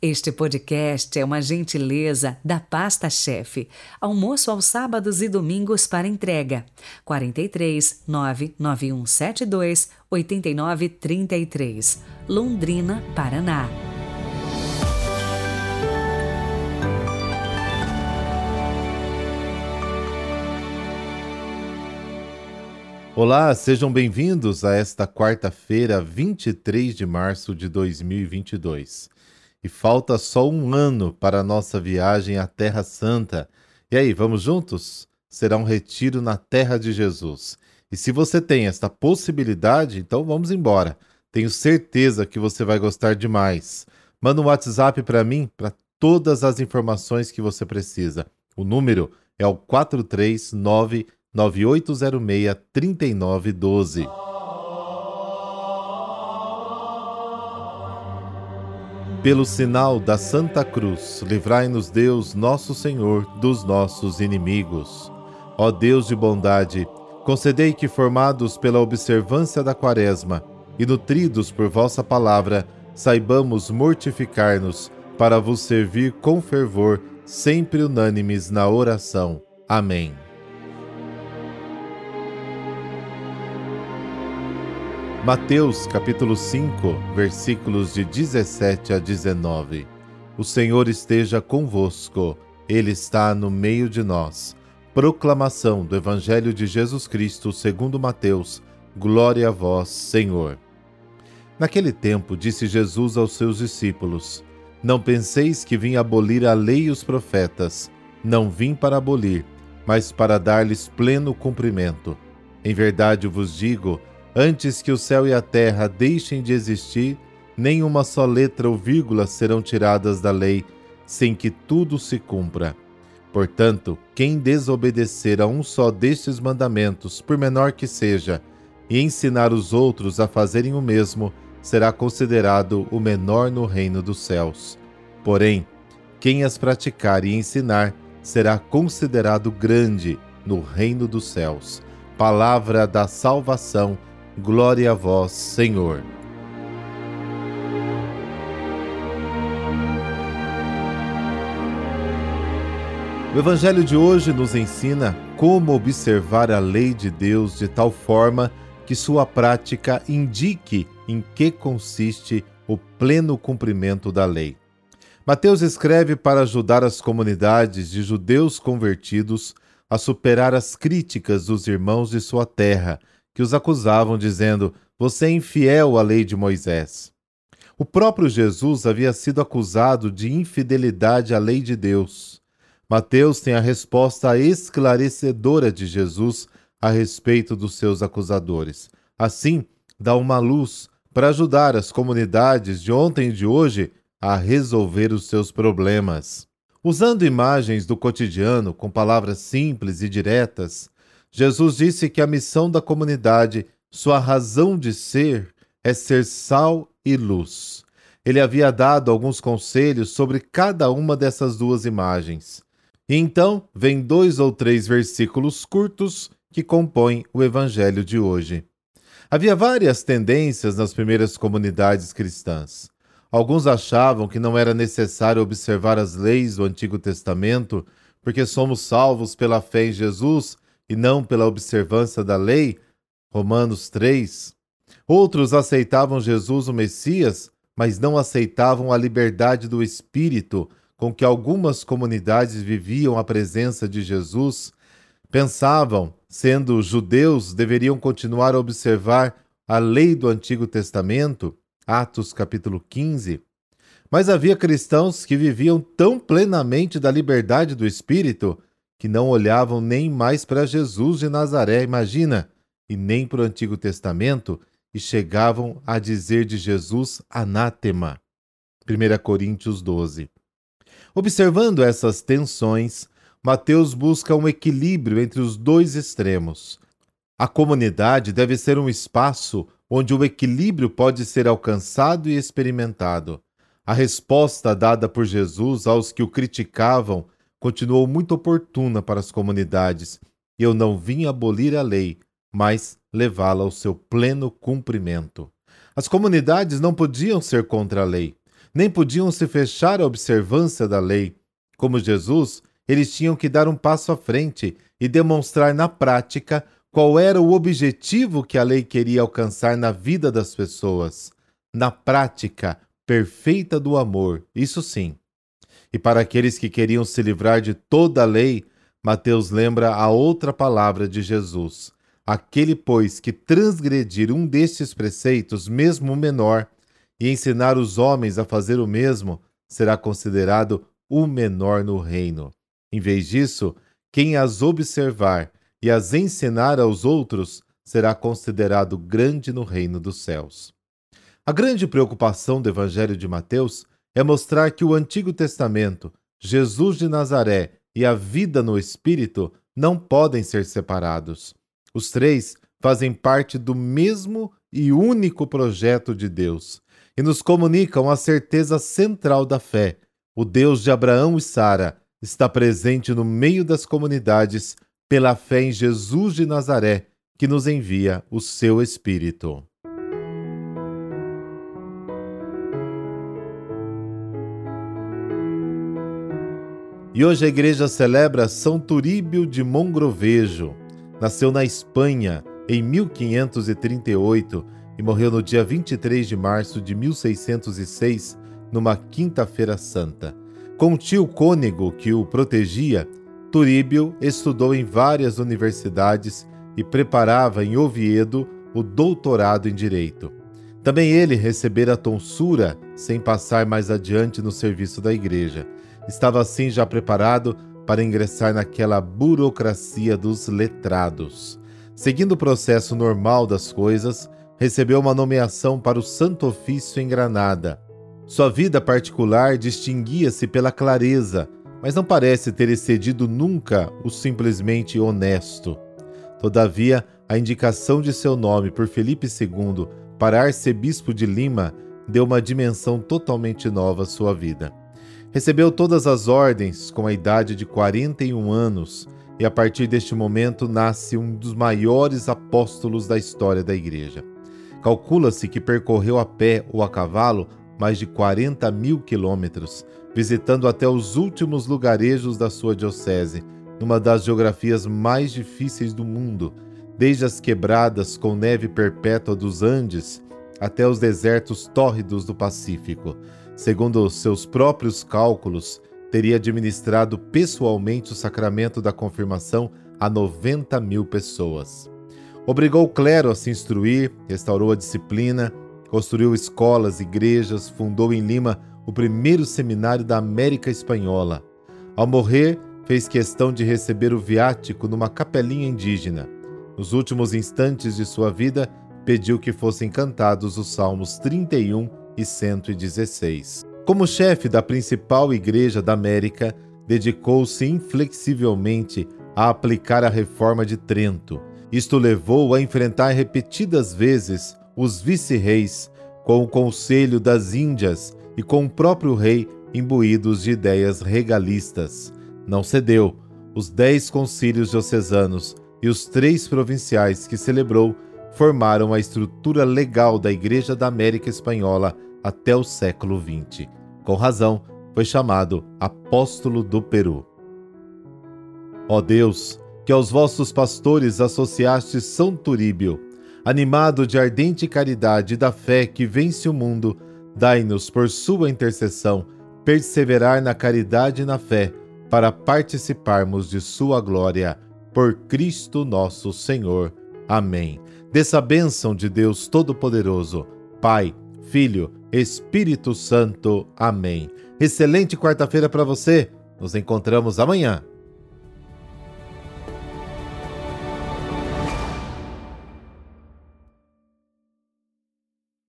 Este podcast é uma gentileza da Pasta Chefe. Almoço aos sábados e domingos para entrega. 43 99172 8933, Londrina, Paraná. Olá, sejam bem-vindos a esta quarta-feira, 23 de março de 2022. E falta só um ano para a nossa viagem à Terra Santa. E aí, vamos juntos? Será um retiro na Terra de Jesus. E se você tem esta possibilidade, então vamos embora. Tenho certeza que você vai gostar demais. Manda um WhatsApp para mim para todas as informações que você precisa. O número é o 439 9806 3912. Pelo sinal da Santa Cruz, livrai-nos Deus, nosso Senhor, dos nossos inimigos. Ó Deus de bondade, concedei que, formados pela observância da Quaresma e nutridos por vossa palavra, saibamos mortificar-nos para vos servir com fervor, sempre unânimes na oração. Amém. Mateus capítulo 5, versículos de 17 a 19. O Senhor esteja convosco, Ele está no meio de nós. Proclamação do Evangelho de Jesus Cristo segundo Mateus. Glória a vós, Senhor. Naquele tempo disse Jesus aos seus discípulos: Não penseis que vim abolir a lei e os profetas. Não vim para abolir, mas para dar-lhes pleno cumprimento. Em verdade vos digo, Antes que o céu e a terra deixem de existir, nem uma só letra ou vírgula serão tiradas da lei, sem que tudo se cumpra. Portanto, quem desobedecer a um só destes mandamentos, por menor que seja, e ensinar os outros a fazerem o mesmo, será considerado o menor no reino dos céus. Porém, quem as praticar e ensinar será considerado grande no reino dos céus. Palavra da salvação Glória a vós, Senhor. O Evangelho de hoje nos ensina como observar a lei de Deus de tal forma que sua prática indique em que consiste o pleno cumprimento da lei. Mateus escreve para ajudar as comunidades de judeus convertidos a superar as críticas dos irmãos de sua terra que os acusavam, dizendo: Você é infiel à lei de Moisés. O próprio Jesus havia sido acusado de infidelidade à lei de Deus. Mateus tem a resposta esclarecedora de Jesus a respeito dos seus acusadores. Assim, dá uma luz para ajudar as comunidades de ontem e de hoje a resolver os seus problemas. Usando imagens do cotidiano com palavras simples e diretas, Jesus disse que a missão da comunidade, sua razão de ser, é ser sal e luz. Ele havia dado alguns conselhos sobre cada uma dessas duas imagens. E então, vem dois ou três versículos curtos que compõem o evangelho de hoje. Havia várias tendências nas primeiras comunidades cristãs. Alguns achavam que não era necessário observar as leis do Antigo Testamento, porque somos salvos pela fé em Jesus e não pela observância da lei, Romanos 3. Outros aceitavam Jesus o Messias, mas não aceitavam a liberdade do espírito com que algumas comunidades viviam a presença de Jesus. Pensavam, sendo judeus, deveriam continuar a observar a lei do Antigo Testamento, Atos capítulo 15. Mas havia cristãos que viviam tão plenamente da liberdade do espírito que não olhavam nem mais para Jesus de Nazaré, imagina, e nem para o Antigo Testamento, e chegavam a dizer de Jesus anátema. 1 Coríntios 12. Observando essas tensões, Mateus busca um equilíbrio entre os dois extremos. A comunidade deve ser um espaço onde o equilíbrio pode ser alcançado e experimentado. A resposta dada por Jesus aos que o criticavam continuou muito oportuna para as comunidades. Eu não vim abolir a lei, mas levá-la ao seu pleno cumprimento. As comunidades não podiam ser contra a lei. nem podiam se fechar à observância da lei. Como Jesus, eles tinham que dar um passo à frente e demonstrar na prática qual era o objetivo que a lei queria alcançar na vida das pessoas. Na prática perfeita do amor, isso sim. E para aqueles que queriam se livrar de toda a lei, Mateus lembra a outra palavra de Jesus. Aquele, pois, que transgredir um destes preceitos, mesmo o menor, e ensinar os homens a fazer o mesmo, será considerado o menor no reino. Em vez disso, quem as observar e as ensinar aos outros será considerado grande no reino dos céus. A grande preocupação do Evangelho de Mateus é mostrar que o Antigo Testamento, Jesus de Nazaré e a vida no Espírito não podem ser separados. Os três fazem parte do mesmo e único projeto de Deus e nos comunicam a certeza central da fé. O Deus de Abraão e Sara está presente no meio das comunidades pela fé em Jesus de Nazaré, que nos envia o seu Espírito. E hoje a igreja celebra São Turíbio de Mongrovejo. Nasceu na Espanha em 1538 e morreu no dia 23 de março de 1606, numa quinta-feira santa. Com o tio cônego que o protegia, Turíbio estudou em várias universidades e preparava em Oviedo o doutorado em direito. Também ele recebera a tonsura sem passar mais adiante no serviço da igreja estava assim já preparado para ingressar naquela burocracia dos letrados. Seguindo o processo normal das coisas, recebeu uma nomeação para o Santo Ofício em Granada. Sua vida particular distinguia-se pela clareza, mas não parece ter excedido nunca o simplesmente honesto. Todavia, a indicação de seu nome por Felipe II para arcebispo de Lima deu uma dimensão totalmente nova à sua vida. Recebeu todas as ordens com a idade de 41 anos e a partir deste momento nasce um dos maiores apóstolos da história da Igreja. Calcula-se que percorreu a pé ou a cavalo mais de 40 mil quilômetros, visitando até os últimos lugarejos da sua diocese, numa das geografias mais difíceis do mundo, desde as quebradas com neve perpétua dos Andes até os desertos tórridos do Pacífico. Segundo seus próprios cálculos, teria administrado pessoalmente o sacramento da confirmação a 90 mil pessoas. Obrigou o clero a se instruir, restaurou a disciplina, construiu escolas, igrejas, fundou em Lima o primeiro seminário da América Espanhola. Ao morrer, fez questão de receber o viático numa capelinha indígena. Nos últimos instantes de sua vida, pediu que fossem cantados os Salmos 31 e 116. Como chefe da principal igreja da América, dedicou-se inflexivelmente a aplicar a reforma de Trento. Isto levou a enfrentar repetidas vezes os vice-reis, com o Conselho das Índias e com o próprio rei imbuídos de ideias regalistas. Não cedeu. Os dez concílios diocesanos e os três provinciais que celebrou formaram a estrutura legal da Igreja da América Espanhola até o século XX. Com razão, foi chamado Apóstolo do Peru. Ó Deus, que aos vossos pastores associaste São Turíbio, animado de ardente caridade e da fé que vence o mundo, dai-nos, por sua intercessão, perseverar na caridade e na fé, para participarmos de sua glória. Por Cristo nosso Senhor. Amém. Dessa bênção de Deus Todo-Poderoso, Pai, Filho, Espírito Santo. Amém. Excelente quarta-feira para você. Nos encontramos amanhã